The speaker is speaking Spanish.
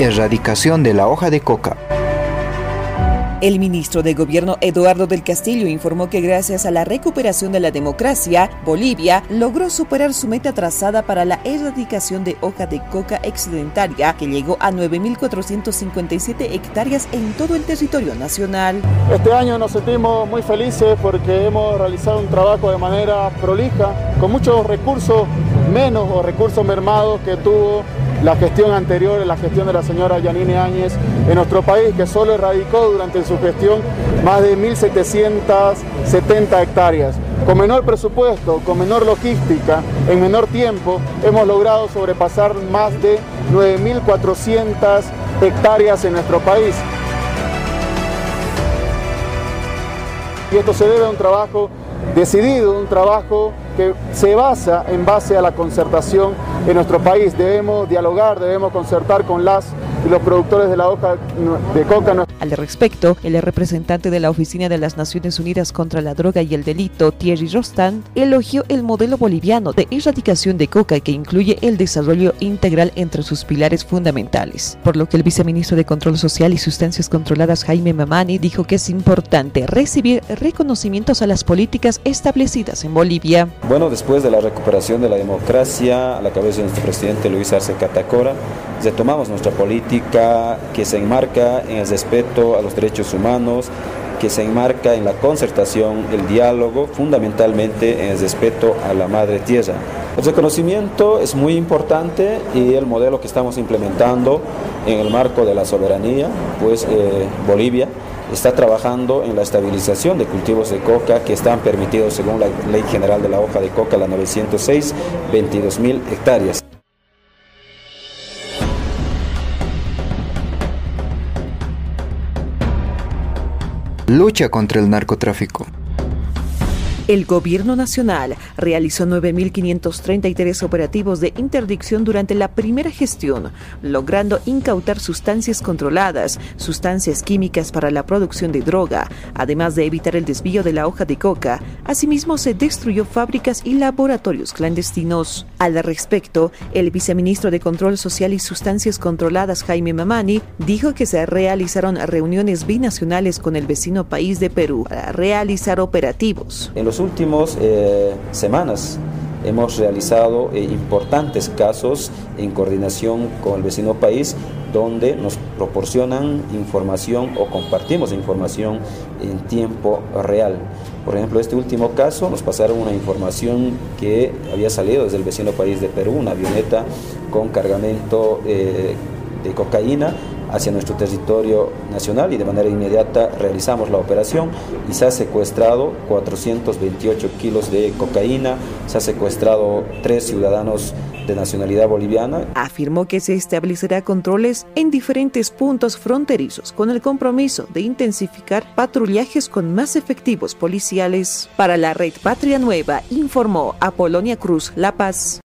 Erradicación de la hoja de coca. El ministro de Gobierno Eduardo del Castillo informó que gracias a la recuperación de la democracia, Bolivia logró superar su meta trazada para la erradicación de hoja de coca excedentaria, que llegó a 9.457 hectáreas en todo el territorio nacional. Este año nos sentimos muy felices porque hemos realizado un trabajo de manera prolija, con muchos recursos menos o recursos mermados que tuvo la gestión anterior, la gestión de la señora Yanine Áñez en nuestro país, que solo erradicó durante su gestión más de 1.770 hectáreas. Con menor presupuesto, con menor logística, en menor tiempo, hemos logrado sobrepasar más de 9.400 hectáreas en nuestro país. Y esto se debe a un trabajo decidido, un trabajo que se basa en base a la concertación en nuestro país. Debemos dialogar, debemos concertar con las y los productores de la hoja de coca. Al respecto, el representante de la Oficina de las Naciones Unidas contra la Droga y el Delito, Thierry Rostan, elogió el modelo boliviano de erradicación de coca que incluye el desarrollo integral entre sus pilares fundamentales. Por lo que el viceministro de Control Social y Sustancias Controladas, Jaime Mamani, dijo que es importante recibir reconocimientos a las políticas establecidas en Bolivia. Bueno, después de la recuperación de la democracia a la cabeza de nuestro presidente Luis Arce Catacora, retomamos nuestra política que se enmarca en el respeto a los derechos humanos, que se enmarca en la concertación, el diálogo, fundamentalmente en el respeto a la madre tierra. El reconocimiento es muy importante y el modelo que estamos implementando en el marco de la soberanía, pues eh, Bolivia está trabajando en la estabilización de cultivos de coca que están permitidos según la Ley General de la Hoja de Coca, la 906, 22 mil hectáreas. Lucha contra el narcotráfico. El Gobierno Nacional realizó 9.533 operativos de interdicción durante la primera gestión, logrando incautar sustancias controladas, sustancias químicas para la producción de droga, además de evitar el desvío de la hoja de coca. Asimismo, se destruyó fábricas y laboratorios clandestinos. Al respecto, el viceministro de Control Social y Sustancias Controladas, Jaime Mamani, dijo que se realizaron reuniones binacionales con el vecino país de Perú para realizar operativos últimas eh, semanas hemos realizado eh, importantes casos en coordinación con el vecino país donde nos proporcionan información o compartimos información en tiempo real. Por ejemplo, este último caso nos pasaron una información que había salido desde el vecino país de Perú, una avioneta con cargamento eh, de cocaína hacia nuestro territorio nacional y de manera inmediata realizamos la operación y se ha secuestrado 428 kilos de cocaína, se ha secuestrado tres ciudadanos de nacionalidad boliviana. Afirmó que se establecerá controles en diferentes puntos fronterizos con el compromiso de intensificar patrullajes con más efectivos policiales. Para la red Patria Nueva, informó Apolonia Cruz La Paz.